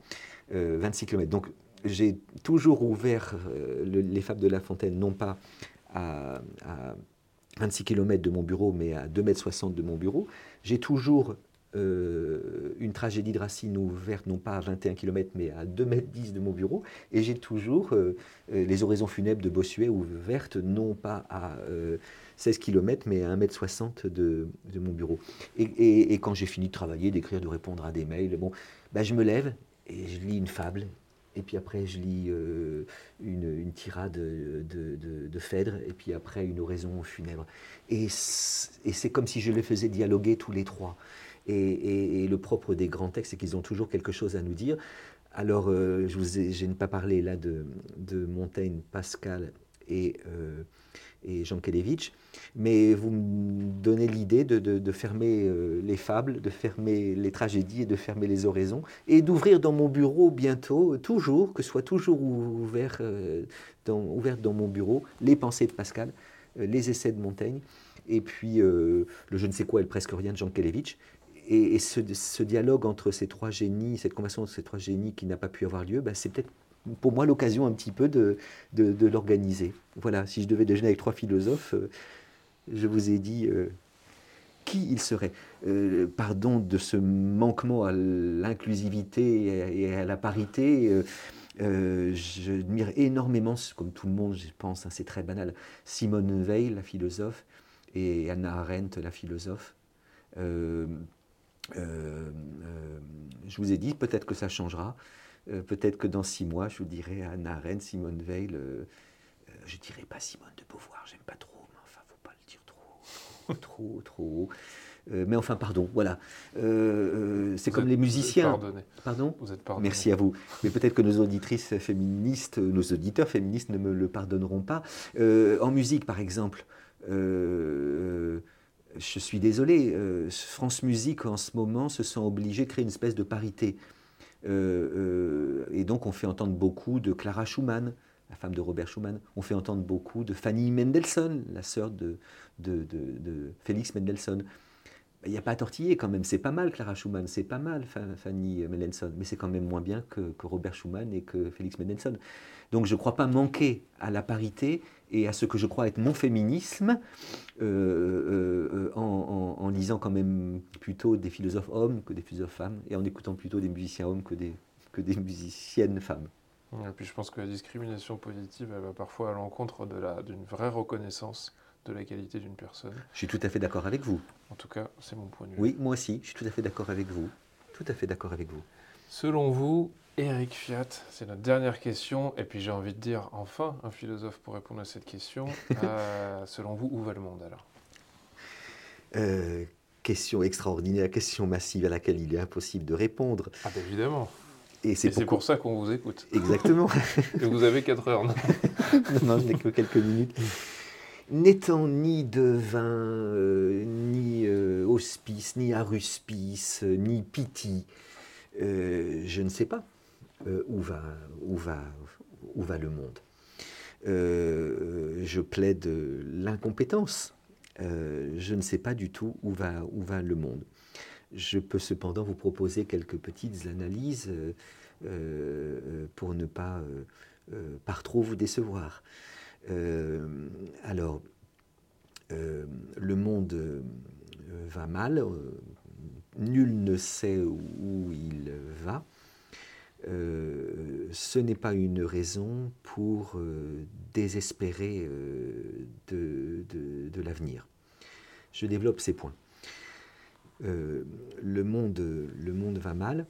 26 euh, km. J'ai toujours ouvert les fables de La Fontaine, non pas à, 26 km de mon bureau, mais à 2 mètres 60 de mon bureau. J'ai toujours une tragédie de Racine ouverte non pas à 21 km mais à 2 mètres 10 de mon bureau et j'ai toujours les oraisons funèbres de Bossuet ouvertes non pas à 16 km mais à 1 mètre 60 de, mon bureau. Et, et, quand j'ai fini de travailler, d'écrire, de répondre à des mails, bon, ben je me lève et je lis une fable et puis après je lis une, une, tirade de, Phèdre, et puis après une oraison funèbre. Et c'est comme si je les faisais dialoguer tous les trois. Et, le propre des grands textes, c'est qu'ils ont toujours quelque chose à nous dire. Alors, euh, je vous ai, n'ai pas parlé là de, Montaigne, Pascal et, euh, et Jean Kelevitch, mais vous me donnez l'idée de, fermer euh, les fables, de fermer les tragédies et de fermer les oraisons, et d'ouvrir dans mon bureau bientôt, toujours, que soit toujours ouvert, dans, ouvert dans mon bureau, les pensées de Pascal, les essais de Montaigne, et puis le je ne sais quoi et presque rien de Jean Kelevitch, et, ce, dialogue entre ces trois génies, cette conversation entre ces trois génies qui n'a pas pu avoir lieu, bah, c'est peut-être pour moi l'occasion un petit peu de, de, l'organiser. Voilà, si je devais déjeuner avec trois philosophes, euh, je vous ai dit euh, qui il serait. pardon de ce manquement à l'inclusivité et à la parité. Euh, J'admire énormément, comme tout le monde, je pense, hein, c'est très banal, Simone Veil, la philosophe, et Anna Arendt, la philosophe. Euh, euh, je vous ai dit, peut-être que ça changera. Peut-être que dans six mois, je vous dirai Anna Arendt, Simone Veil. je ne dirai pas Simone de Beauvoir, j'aime pas trop, mais enfin, faut pas le dire trop, trop, *laughs* trop. trop. Euh, mais enfin, pardon, voilà. Euh, euh, c'est comme les musiciens. Vous êtes Pardon? Vous êtes pardonné. Merci à vous. Mais peut-être que nos auditrices féministes, nos auditeurs féministes ne me le pardonneront pas. en musique, par exemple, je suis désolé, France Musique en ce moment se sent obligée de créer une espèce de parité. Et donc on fait entendre beaucoup de Clara Schumann, la femme de Robert Schumann. On fait entendre beaucoup de Fanny Mendelssohn, la sœur de, de, de Félix Mendelssohn. Il n'y a pas à tortiller quand même. C'est pas mal Clara Schumann, c'est pas mal Fanny Mendelssohn, mais c'est quand même moins bien que, Robert Schumann et que Félix Mendelssohn. Donc je ne crois pas manquer à la parité et à ce que je crois être mon féminisme euh, euh, en, lisant quand même plutôt des philosophes hommes que des philosophes femmes et en écoutant plutôt des musiciens hommes que des, que des musiciennes femmes. Et puis je pense que la discrimination positive, elle va parfois à l'encontre d'une vraie reconnaissance de la qualité d'une personne. Je suis tout à fait d'accord avec vous. En tout cas, c'est mon point de vue. Oui, moi aussi, je suis tout à fait d'accord avec vous. Tout à fait d'accord avec vous. Selon vous, Eric Fiat, c'est notre dernière question, et puis j'ai envie de dire enfin un philosophe pour répondre à cette question. *laughs* Euh, selon vous, où va le monde alors? Euh, Question extraordinaire, question massive à laquelle il est impossible de répondre. Ah, bah, évidemment. Et c'est pour ça qu'on vous écoute. Exactement. *laughs* et vous avez 4 heures. non, *laughs* non je n'ai que quelques minutes. N'étant ni devin, euh, ni euh, hospice, ni aruspice, ni piti, euh, je ne sais pas où va le monde. je plaide l'incompétence. je ne sais pas du tout où va, où va le monde. Je peux cependant vous proposer quelques petites analyses pour ne pas par trop vous décevoir. Euh, alors, euh, le monde euh, va mal, nul ne sait où il va. ce n'est pas une raison pour désespérer de, l'avenir. Je développe ces points. le, monde, le monde va mal.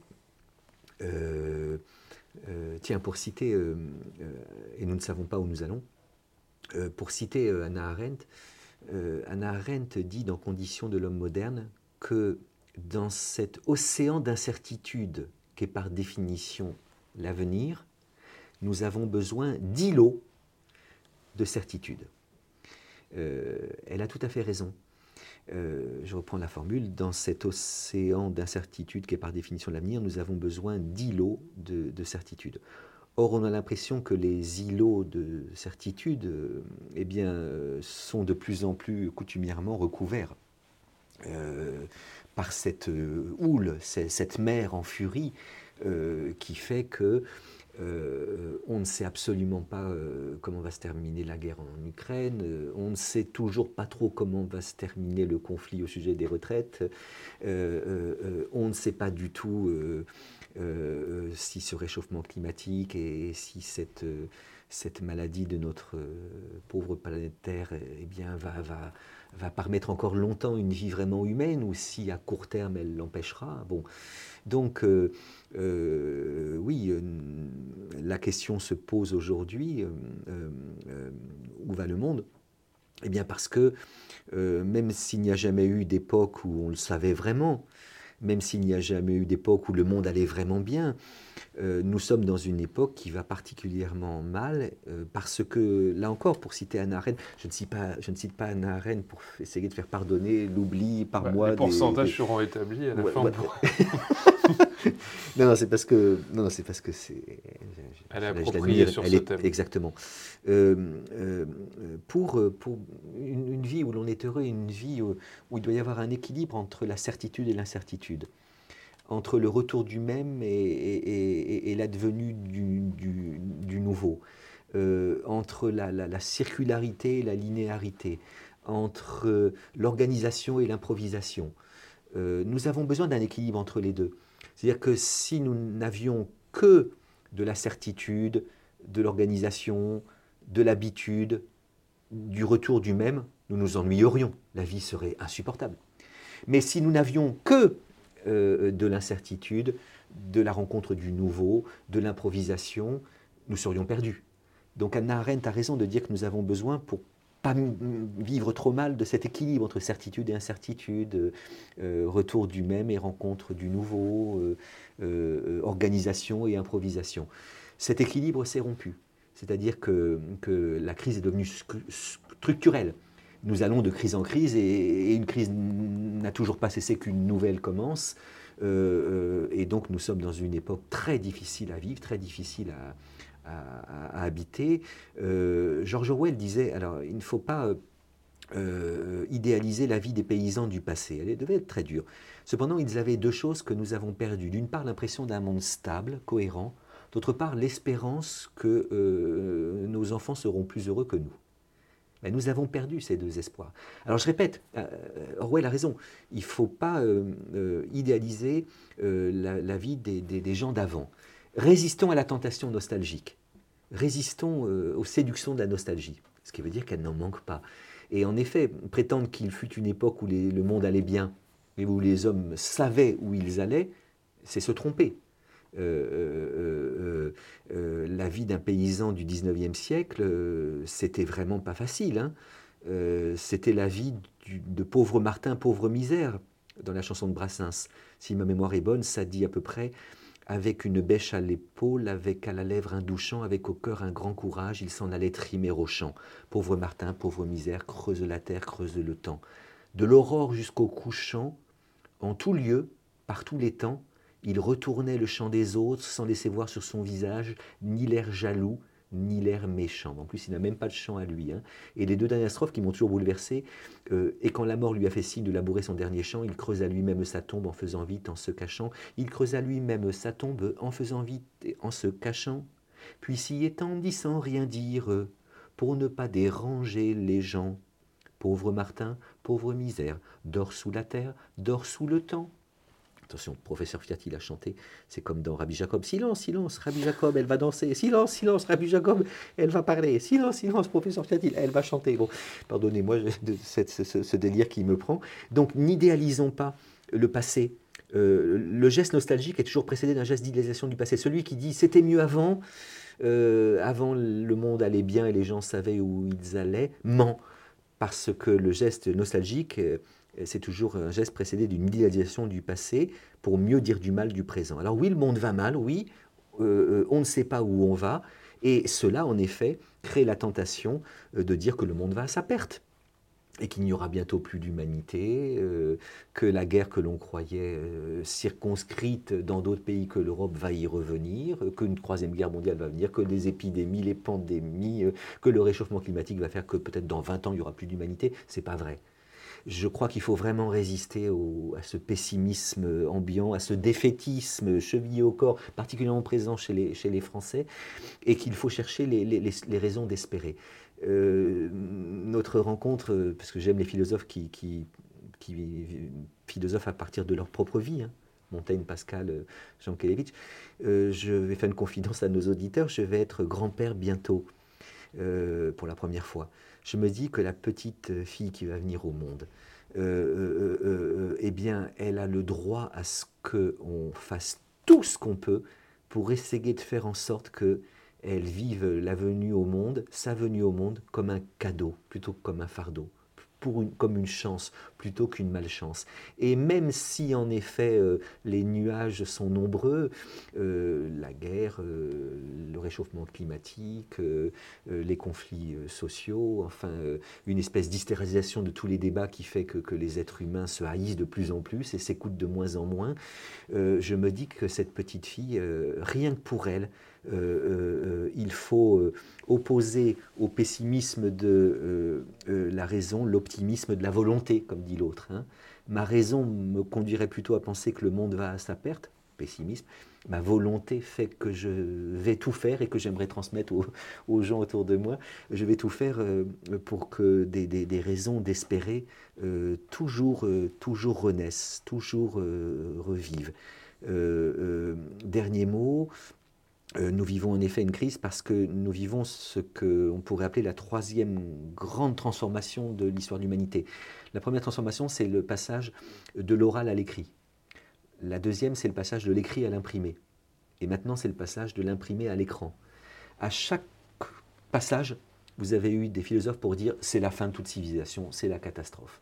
tiens, pour citer, et nous ne savons pas où nous allons, euh, pour citer euh, Anna Arendt, euh, Anna Arendt dit dans Conditions de l'homme moderne que dans cet océan d'incertitude qu'est par définition l'avenir, nous avons besoin d'îlots de certitude. elle a tout à fait raison. je reprends la formule, dans cet océan d'incertitude qui est par définition l'avenir, nous avons besoin d'îlots de certitude. Or, on a l'impression que les îlots de certitude euh, eh bien, euh, sont de plus en plus coutumièrement recouverts euh, par cette houle, cette mer en furie qui fait que on ne sait absolument pas comment va se terminer la guerre en Ukraine, on ne sait toujours pas trop comment va se terminer le conflit au sujet des retraites, on ne sait pas du tout euh, si ce réchauffement climatique et, si cette, euh, cette maladie de notre euh, pauvre planète Terre eh bien, va, va, va permettre encore longtemps une vie vraiment humaine ou si à court terme elle l'empêchera. Bon. Donc, oui, la question se pose aujourd'hui où va le monde? Eh bien, parce que même s'il n'y a jamais eu d'époque où on le savait vraiment, même s'il n'y a jamais eu d'époque où le monde allait vraiment bien, euh, nous sommes dans une époque qui va particulièrement mal euh, parce que, là encore, pour citer Anna Arendt, je ne cite pas, je ne cite pas Anna Arendt pour essayer de faire pardonner l'oubli par moi. Les pourcentages seront établis à la fin. *laughs* *laughs* non, non, c'est parce que non, non c'est parce que c'est. Elle est appropriée sur ce thème. Exactement. Euh, pour pour une, vie où l'on est heureux, une vie où, il doit y avoir un équilibre entre la certitude et l'incertitude entre le retour du même et, l'advenue du, nouveau, euh, entre la, circularité et la linéarité, entre l'organisation et l'improvisation. nous avons besoin d'un équilibre entre les deux. C'est-à-dire que si nous n'avions que de la certitude, de l'organisation, de l'habitude, du retour du même, nous nous ennuyerions. La vie serait insupportable. Mais si nous n'avions que euh, de l'incertitude, de la rencontre du nouveau, de l'improvisation, nous serions perdus. Donc Anna Arendt a raison de dire que nous avons besoin, pour pas vivre trop mal, de cet équilibre entre certitude et incertitude, euh, retour du même et rencontre du nouveau, euh, organisation et improvisation. Cet équilibre s'est rompu. C'est-à-dire que, la crise est devenue structurelle. Nous allons de crise en crise et, une crise n'a toujours pas cessé qu'une nouvelle commence. Euh, euh, et donc nous sommes dans une époque très difficile à vivre, très difficile à, habiter. Euh, George Orwell disait, alors il ne faut pas idéaliser la vie des paysans du passé, elle devait être très dure. Cependant, ils avaient deux choses que nous avons perdues. D'une part, l'impression d'un monde stable, cohérent, D'autre part, l'espérance que euh, nos enfants seront plus heureux que nous. Mais nous avons perdu ces deux espoirs. Alors je répète, euh, Orwell a raison, il ne faut pas euh, idéaliser la, vie des, gens d'avant. Résistons à la tentation nostalgique, résistons aux séductions de la nostalgie, ce qui veut dire qu'elle n'en manque pas. Et en effet, prétendre qu'il fut une époque où le monde allait bien et où les hommes savaient où ils allaient, c'est se tromper. Euh, euh, euh, la vie d'un paysan du 19e siècle, c'était vraiment pas facile. Hein. c'était la vie de pauvre Martin, pauvre misère, dans la chanson de Brassens. Si ma mémoire est bonne, ça dit à peu près avec une bêche à l'épaule, avec à la lèvre un douchant, avec au cœur un grand courage, il s'en allait trimer au champ. Pauvre Martin, pauvre misère, creuse la terre, creuse le temps. De l'aurore jusqu'au couchant, en tout lieu, par tous les temps, il retournait le chant des autres sans laisser voir sur son visage ni l'air jaloux, ni l'air méchant. En plus, il n'a même pas de chant à lui. Hein. Et les deux dernières strophes qui m'ont toujours bouleversé, euh, et quand la mort lui a fait signe de labourer son dernier chant, il creusa lui-même sa tombe en faisant vite, en se cachant. Il creusa lui-même sa tombe en faisant vite en se cachant. Puis s'y étendit sans rien dire, pour ne pas déranger les gens. Pauvre Martin, pauvre misère, dors sous la terre, dors sous le temps. Attention, professeur Fiat, a chanté, c'est comme dans Rabbi Jacob. Silence, silence, Rabbi Jacob, elle va danser. Silence, silence, Rabbi Jacob, elle va parler. Silence, silence, professeur Fiat, elle va chanter. Bon, pardonnez-moi ce, délire qui me prend. Donc, n'idéalisons pas le passé. Euh, le geste nostalgique est toujours précédé d'un geste d'idéalisation du passé. Celui qui dit c'était mieux avant, euh, avant le monde allait bien et les gens savaient où ils allaient, ment. Parce que le geste nostalgique euh, c'est toujours un geste précédé d'une idéalisation du passé pour mieux dire du mal du présent. Alors oui, le monde va mal, oui, euh, euh, on ne sait pas où on va, et cela, en effet, crée la tentation euh, de dire que le monde va à sa perte et qu'il n'y aura bientôt plus d'humanité, que la guerre que l'on croyait circonscrite dans d'autres pays que l'Europe va y revenir, qu'une troisième guerre mondiale va venir, que les épidémies, les pandémies, que le réchauffement climatique va faire que peut-être dans 20 ans il n'y aura plus d'humanité. C'est pas vrai je crois qu'il faut vraiment résister à ce pessimisme ambiant, à ce défaitisme chevillé au corps, particulièrement présent chez les, Français, et qu'il faut chercher les raisons d'espérer. Euh, notre rencontre, parce que j'aime les philosophes qui, qui, qui, philosophent à partir de leur propre vie, hein, Montaigne, Pascal, Jean Kelevitch, euh, je vais faire une confidence à nos auditeurs, je vais être grand-père bientôt, euh, pour la première fois je me dis que la petite fille qui va venir au monde, euh, euh, euh, eh bien, elle a le droit à ce qu'on fasse tout ce qu'on peut pour essayer de faire en sorte que elle vive la venue au monde, sa venue au monde, comme un cadeau plutôt que comme un fardeau comme une chance plutôt qu'une malchance. Et même si en effet euh, les nuages sont nombreux, euh, la guerre, euh, le réchauffement climatique, les conflits sociaux, enfin une espèce d'hystérisation de tous les débats qui fait que, que, les êtres humains se haïssent de plus en plus et s'écoutent de moins en moins, je me dis que cette petite fille, rien que pour elle, euh, euh, euh, il faut opposer au pessimisme de la raison l'optimisme de la volonté, comme dit l'autre. Hein. Ma raison me conduirait plutôt à penser que le monde va à sa perte, pessimisme. Ma volonté fait que je vais tout faire et que j'aimerais transmettre aux, gens autour de moi. Je vais tout faire pour que des, raisons d'espérer toujours, toujours renaissent, toujours revivent. dernier mot, nous vivons en effet une crise parce que nous vivons ce qu'on pourrait appeler la troisième grande transformation de l'histoire de l'humanité. La première transformation, c'est le passage de l'oral à l'écrit. La deuxième, c'est le passage de l'écrit à l'imprimé. Et maintenant, c'est le passage de l'imprimé à l'écran. À chaque passage, vous avez eu des philosophes pour dire c'est la fin de toute civilisation, c'est la catastrophe.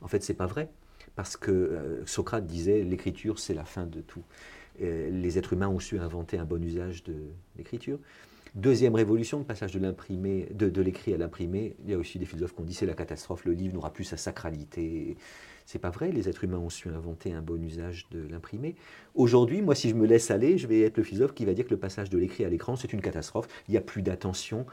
En fait, c'est pas vrai, parce que euh, Socrate disait l'écriture, c'est la fin de tout. Euh, les êtres humains ont su inventer un bon usage de l'écriture. Deuxième révolution, le passage de, l'écrit à l'imprimé. Il y a aussi des philosophes qui ont dit c'est la catastrophe, le livre n'aura plus sa sacralité. C'est pas vrai, les êtres humains ont su inventer un bon usage de l'imprimé. Aujourd'hui, moi, si je me laisse aller, je vais être le philosophe qui va dire que le passage de l'écrit à l'écran, c'est une catastrophe. Il n'y a plus d'attention,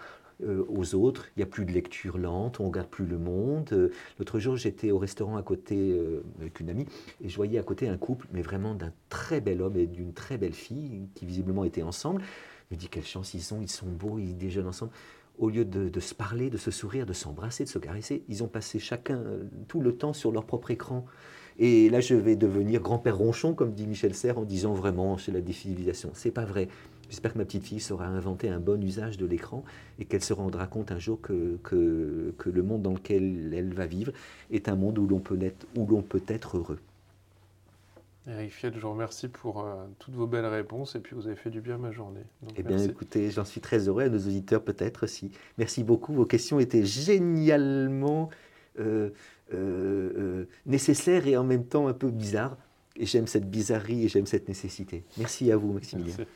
aux autres. Il n'y a plus de lecture lente, on regarde plus le monde. Euh, l'autre jour, j'étais au restaurant à côté euh, avec une amie et je voyais à côté un couple, mais vraiment d'un très bel homme et d'une très belle fille qui visiblement étaient ensemble. Je me dis quelle chance ils sont, ils sont beaux, ils déjeunent ensemble. Au lieu de, se parler, de se sourire, de s'embrasser, de se caresser, ils ont passé chacun tout le temps sur leur propre écran. Et là, je vais devenir grand-père ronchon, comme dit Michel Serres, en disant vraiment, c'est la décivilisation. C'est pas vrai. J'espère que ma petite fille saura inventer un bon usage de l'écran et qu'elle se rendra compte un jour que, que, que, le monde dans lequel elle va vivre est un monde où l'on peut, être, où l'on peut être heureux. Eric Fiat, je vous remercie pour euh, toutes vos belles réponses et puis vous avez fait du bien ma journée. eh bien, écoutez, j'en suis très heureux, à nos auditeurs peut-être aussi. Merci beaucoup, vos questions étaient génialement euh, euh, nécessaires et en même temps un peu bizarres. Et j'aime cette bizarrerie et j'aime cette nécessité. Merci à vous, Maximilien. Merci.